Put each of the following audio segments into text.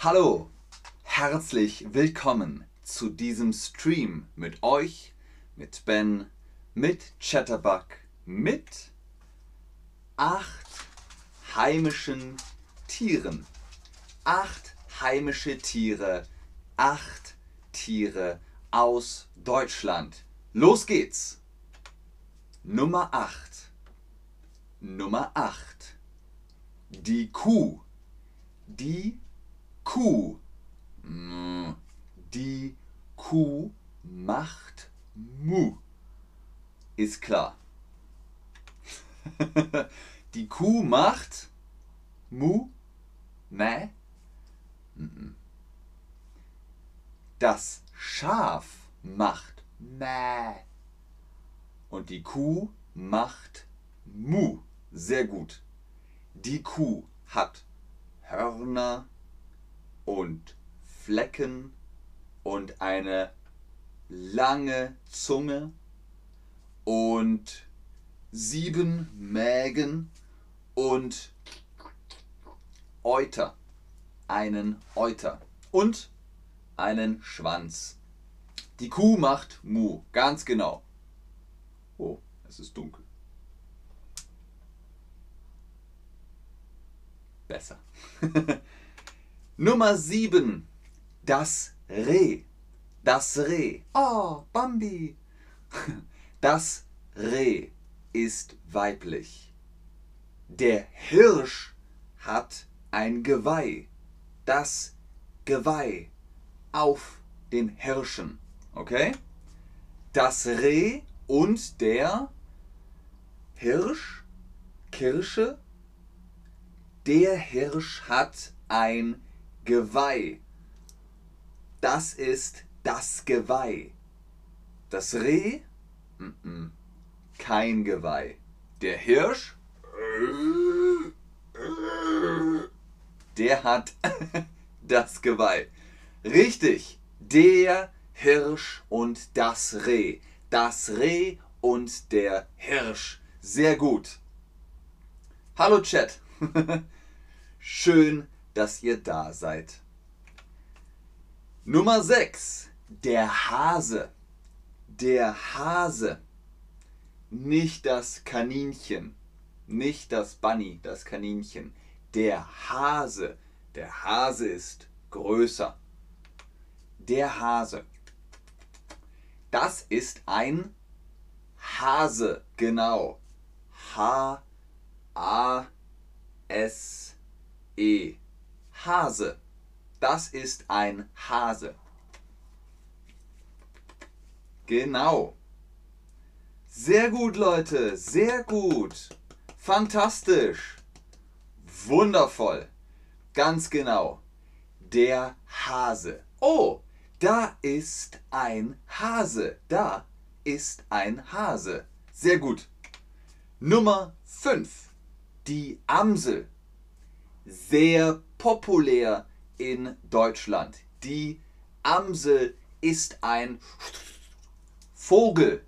Hallo, herzlich willkommen zu diesem Stream mit euch, mit Ben, mit Chatterbug, mit acht heimischen Tieren. Acht heimische Tiere, acht Tiere aus Deutschland. Los geht's! Nummer 8. Nummer 8. Die Kuh. Die Kuh. Mm, Die Kuh macht Mu. Ist klar. Die Kuh macht Mu. Mäh. Mhm. Das Schaf macht Mäh. Und die Kuh macht Mu. Sehr gut. Die Kuh hat Hörner und Flecken und eine lange Zunge und sieben Mägen und Euter. Einen Euter. Und einen Schwanz. Die Kuh macht Mu. Ganz genau. Oh, es ist dunkel. Besser. Nummer 7. Das Reh. Das Reh. Oh, Bambi. Das Reh ist weiblich. Der Hirsch hat ein Geweih. Das Geweih auf den Hirschen. Okay? Das Reh und der Hirsch, Kirsche, der Hirsch hat ein Geweih. Das ist das Geweih. Das Reh? Kein Geweih. Der Hirsch? Der hat das Geweih. Richtig. Der Hirsch und das Reh. Das Reh und der Hirsch. Sehr gut. Hallo Chat. Schön, dass ihr da seid. Nummer 6. Der Hase. Der Hase. Nicht das Kaninchen. Nicht das Bunny, das Kaninchen. Der Hase. Der Hase ist größer. Der Hase. Das ist ein Hase, genau. H A S E. Hase. Das ist ein Hase. Genau. Sehr gut, Leute. Sehr gut. Fantastisch. Wundervoll. Ganz genau. Der Hase. Oh, da ist ein Hase. Da ist ein Hase. Sehr gut. Nummer 5. Die Amsel. Sehr populär in Deutschland. Die Amsel ist ein Vogel.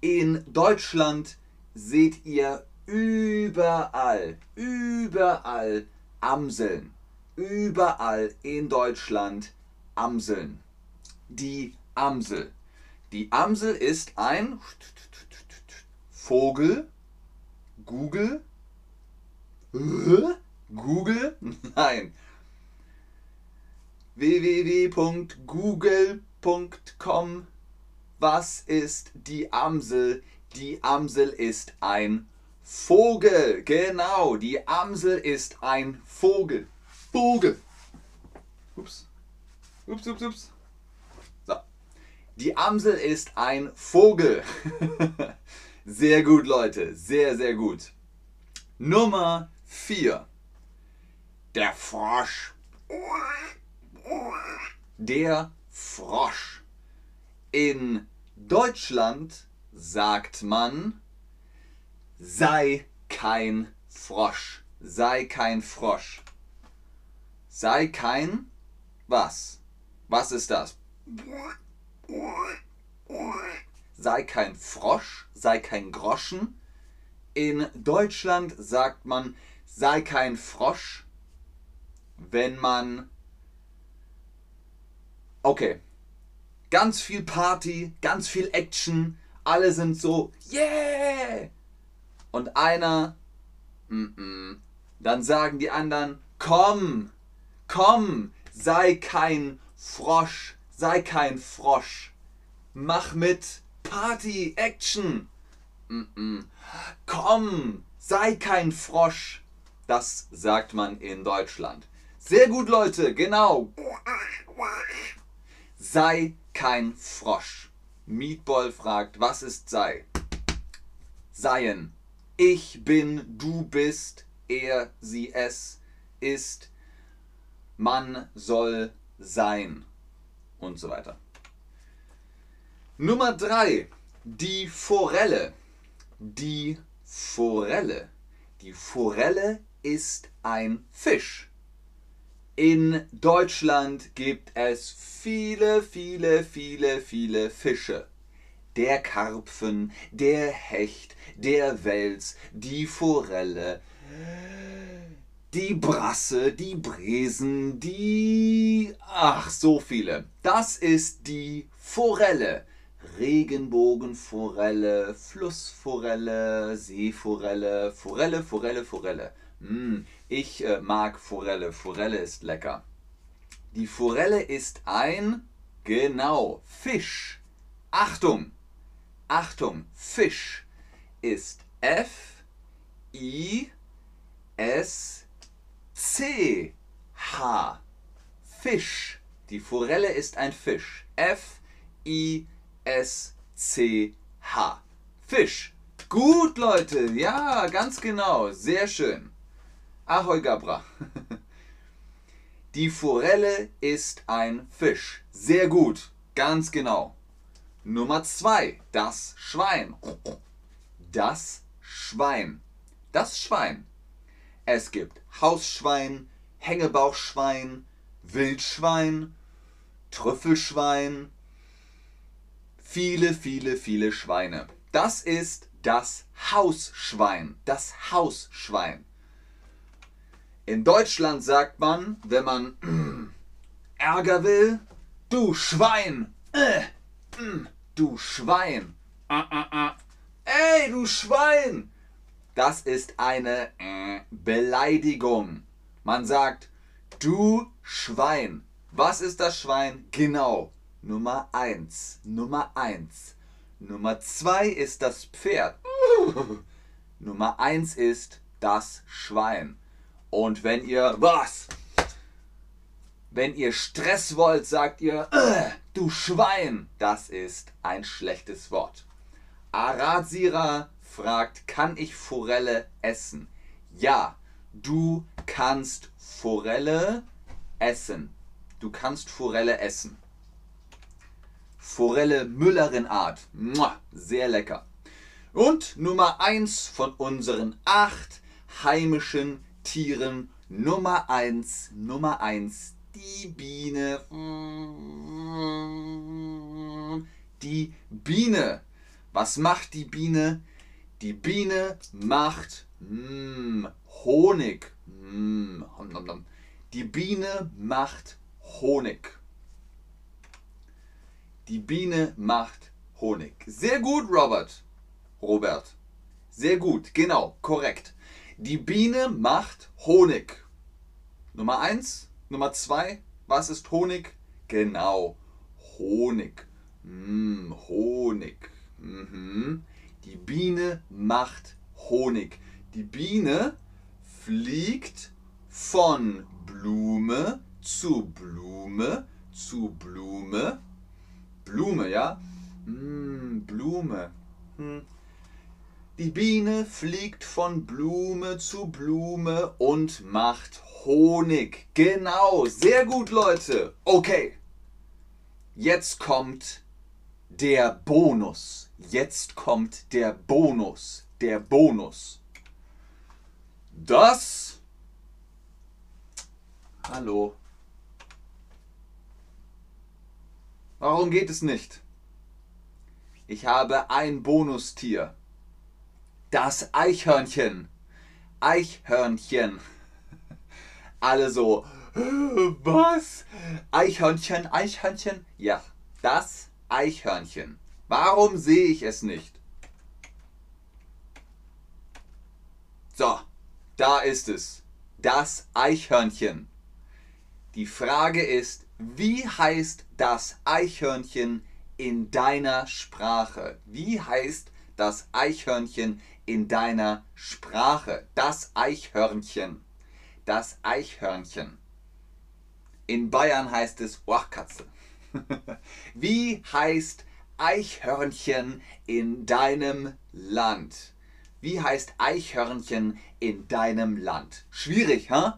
In Deutschland seht ihr überall, überall Amseln. Überall in Deutschland Amseln. Die Amsel. Die Amsel ist ein Vogel. Google. Google? Nein. www.google.com Was ist die Amsel? Die Amsel ist ein Vogel. Genau, die Amsel ist ein Vogel. Vogel. Ups. Ups, ups, ups. So. Die Amsel ist ein Vogel. sehr gut, Leute. Sehr, sehr gut. Nummer 4. Der Frosch. Der Frosch. In Deutschland sagt man, sei kein Frosch. Sei kein Frosch. Sei kein was? Was ist das? Sei kein Frosch, sei kein Groschen. In Deutschland sagt man, sei kein Frosch, wenn man Okay. Ganz viel Party, ganz viel Action. Alle sind so, yeah! Und einer, mm -mm. dann sagen die anderen, komm, komm, sei kein Frosch, sei kein Frosch. Mach mit, Party, Action. Mm -mm. Komm, sei kein Frosch. Das sagt man in Deutschland. Sehr gut, Leute, genau. Sei kein Frosch. Meatball fragt, was ist sei? Seien. Ich bin, du bist, er, sie, es ist, man soll sein und so weiter. Nummer 3. Die Forelle. Die Forelle. Die Forelle ist ein Fisch. In Deutschland gibt es viele, viele, viele, viele Fische. Der Karpfen, der Hecht, der Wels, die Forelle, die Brasse, die Bresen, die... Ach, so viele. Das ist die Forelle. Regenbogenforelle, Flussforelle, Seeforelle, Forelle, Forelle, Forelle. Mm, ich äh, mag Forelle. Forelle ist lecker. Die Forelle ist ein, genau, Fisch. Achtung, Achtung, Fisch ist F, I, S, C, H. Fisch. Die Forelle ist ein Fisch. F, I, S, C, H. Fisch. Gut, Leute. Ja, ganz genau. Sehr schön. Ahoi Gabra. Die Forelle ist ein Fisch. Sehr gut. Ganz genau. Nummer zwei. Das Schwein. Das Schwein. Das Schwein. Es gibt Hausschwein, Hängebauchschwein, Wildschwein, Trüffelschwein, viele, viele, viele Schweine. Das ist das Hausschwein. Das Hausschwein. In Deutschland sagt man, wenn man Ärger will, du Schwein, äh, äh, du Schwein, äh, äh, äh. ey, du Schwein. Das ist eine äh, Beleidigung. Man sagt, du Schwein. Was ist das Schwein? Genau, Nummer 1. Nummer 1. Nummer 2 ist das Pferd. Nummer 1 ist das Schwein. Und wenn ihr was? Wenn ihr Stress wollt, sagt ihr, äh, du Schwein. Das ist ein schlechtes Wort. Aradsira fragt, kann ich Forelle essen? Ja, du kannst Forelle essen. Du kannst Forelle essen. Forelle Müllerin Art. Sehr lecker. Und Nummer 1 von unseren acht heimischen Tieren Nummer 1, Nummer 1, die Biene. Die Biene. Was macht die Biene? Die Biene macht mm, Honig. Mm, die Biene macht Honig. Die Biene macht Honig. Sehr gut, Robert. Robert. Sehr gut, genau, korrekt. Die Biene macht Honig. Nummer eins, Nummer zwei, was ist Honig? Genau, Honig. Mm, Honig. Mhm. Die Biene macht Honig. Die Biene fliegt von Blume zu Blume zu Blume. Blume, ja? Mm, Blume. Hm. Die Biene fliegt von Blume zu Blume und macht Honig. Genau, sehr gut, Leute. Okay, jetzt kommt der Bonus. Jetzt kommt der Bonus. Der Bonus. Das. Hallo. Warum geht es nicht? Ich habe ein Bonustier. Das Eichhörnchen. Eichhörnchen. Alle so, Was? Eichhörnchen, Eichhörnchen? Ja, das Eichhörnchen. Warum sehe ich es nicht? So, da ist es. Das Eichhörnchen. Die Frage ist, wie heißt das Eichhörnchen in deiner Sprache? Wie heißt das Eichhörnchen in deiner Sprache? Das Eichhörnchen. Das Eichhörnchen. In Bayern heißt es Oachkatze. Wie heißt Eichhörnchen in deinem Land? Wie heißt Eichhörnchen in deinem Land? Schwierig, hä?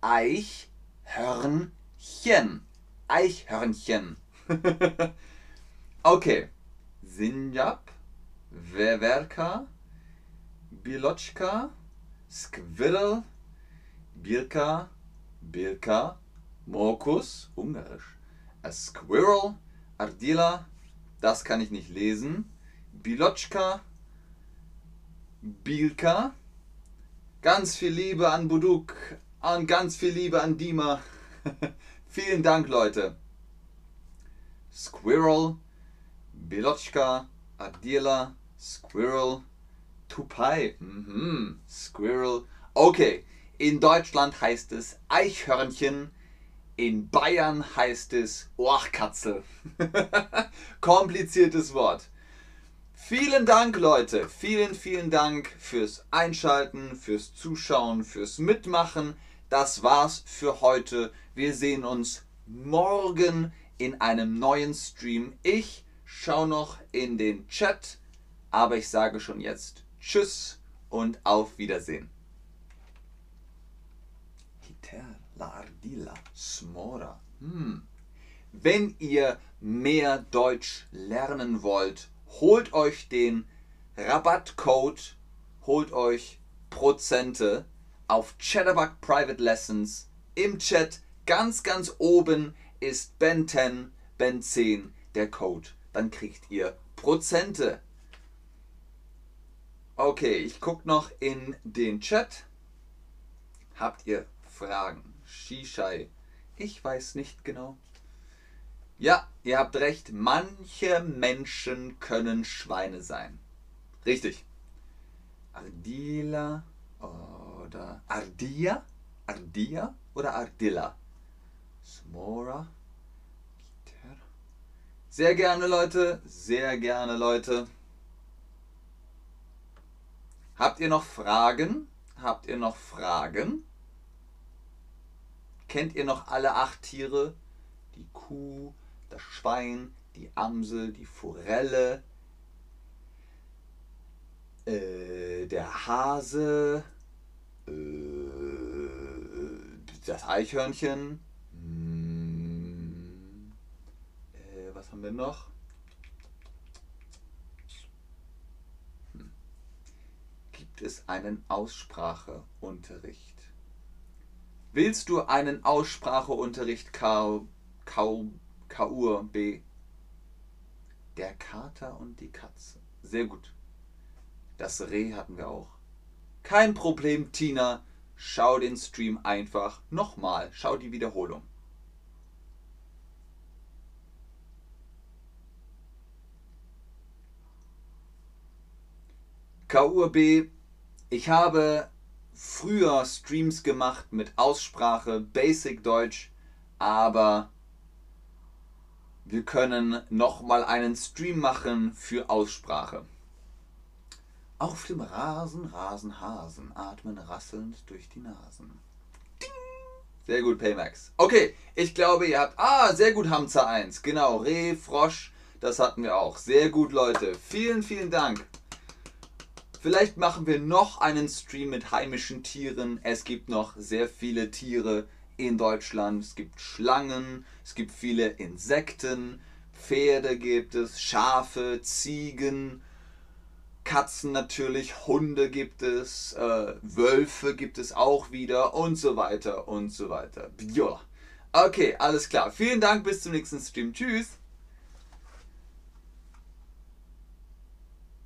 Eichhörnchen. Eichhörnchen. okay. Sinjab, Wewerka, Bilotschka, Squirrel, Birka, Birka, Mokus, Ungarisch, a Squirrel, Ardila, das kann ich nicht lesen, Bilotschka, Bilka, ganz viel Liebe an Buduk, an ganz viel Liebe an Dima. Vielen Dank, Leute. Squirrel, Bilotschka, Adila, Squirrel, Tupai, mhm. Squirrel. Okay, in Deutschland heißt es Eichhörnchen, in Bayern heißt es Ohrkatze. Kompliziertes Wort. Vielen Dank, Leute. Vielen, vielen Dank fürs Einschalten, fürs Zuschauen, fürs Mitmachen. Das war's für heute. Wir sehen uns morgen in einem neuen Stream. Ich schaue noch in den Chat, aber ich sage schon jetzt Tschüss und auf Wiedersehen. Smora. Hm. Wenn ihr mehr Deutsch lernen wollt, holt euch den Rabattcode, holt euch Prozente auf Chatterbug Private Lessons. Im Chat ganz, ganz oben ist Ben 10, Ben 10 der Code. Dann kriegt ihr Prozente. Okay, ich gucke noch in den Chat. Habt ihr Fragen? Shishai. Ich weiß nicht genau. Ja, ihr habt recht. Manche Menschen können Schweine sein. Richtig. Ardila oder Ardia? Ardia oder Ardilla? Smora. Sehr gerne, Leute. Sehr gerne, Leute. Habt ihr noch Fragen? Habt ihr noch Fragen? Kennt ihr noch alle acht Tiere? Die Kuh, das Schwein, die Amsel, die Forelle, äh, der Hase, äh, das Eichhörnchen. Hm, äh, was haben wir noch? Gibt es einen Ausspracheunterricht? Willst du einen Ausspracheunterricht K, K, KUR B? Der Kater und die Katze. Sehr gut. Das Reh hatten wir auch. Kein Problem, Tina. Schau den Stream einfach nochmal. Schau die Wiederholung. KURB. Ich habe früher Streams gemacht mit Aussprache, Basic Deutsch, aber wir können nochmal einen Stream machen für Aussprache. Auf dem Rasen, Rasen, Hasen, atmen rasselnd durch die Nasen. Ding! Sehr gut, Paymax. Okay, ich glaube, ihr habt. Ah, sehr gut, Hamza 1. Genau, Reh, Frosch, das hatten wir auch. Sehr gut, Leute. Vielen, vielen Dank. Vielleicht machen wir noch einen Stream mit heimischen Tieren. Es gibt noch sehr viele Tiere in Deutschland. Es gibt Schlangen, es gibt viele Insekten, Pferde gibt es, Schafe, Ziegen, Katzen natürlich, Hunde gibt es, äh, Wölfe gibt es auch wieder und so weiter und so weiter. Ja. Okay, alles klar. Vielen Dank, bis zum nächsten Stream. Tschüss.